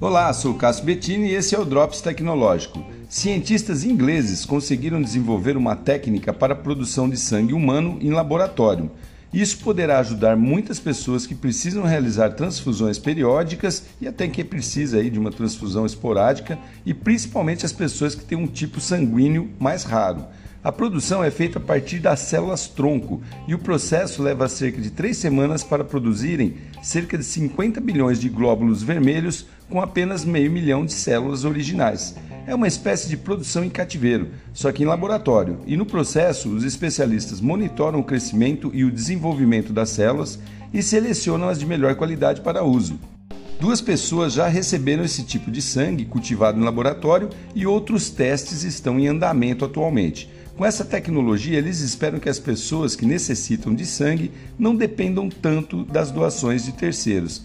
Olá, sou Cássio Bettini e esse é o Drops Tecnológico. Cientistas ingleses conseguiram desenvolver uma técnica para a produção de sangue humano em laboratório. Isso poderá ajudar muitas pessoas que precisam realizar transfusões periódicas e até quem precisa aí de uma transfusão esporádica e principalmente as pessoas que têm um tipo sanguíneo mais raro. A produção é feita a partir das células tronco e o processo leva cerca de três semanas para produzirem cerca de 50 bilhões de glóbulos vermelhos com apenas meio milhão de células originais. É uma espécie de produção em cativeiro, só que em laboratório, e no processo os especialistas monitoram o crescimento e o desenvolvimento das células e selecionam as de melhor qualidade para uso. Duas pessoas já receberam esse tipo de sangue cultivado em laboratório e outros testes estão em andamento atualmente. Com essa tecnologia, eles esperam que as pessoas que necessitam de sangue não dependam tanto das doações de terceiros.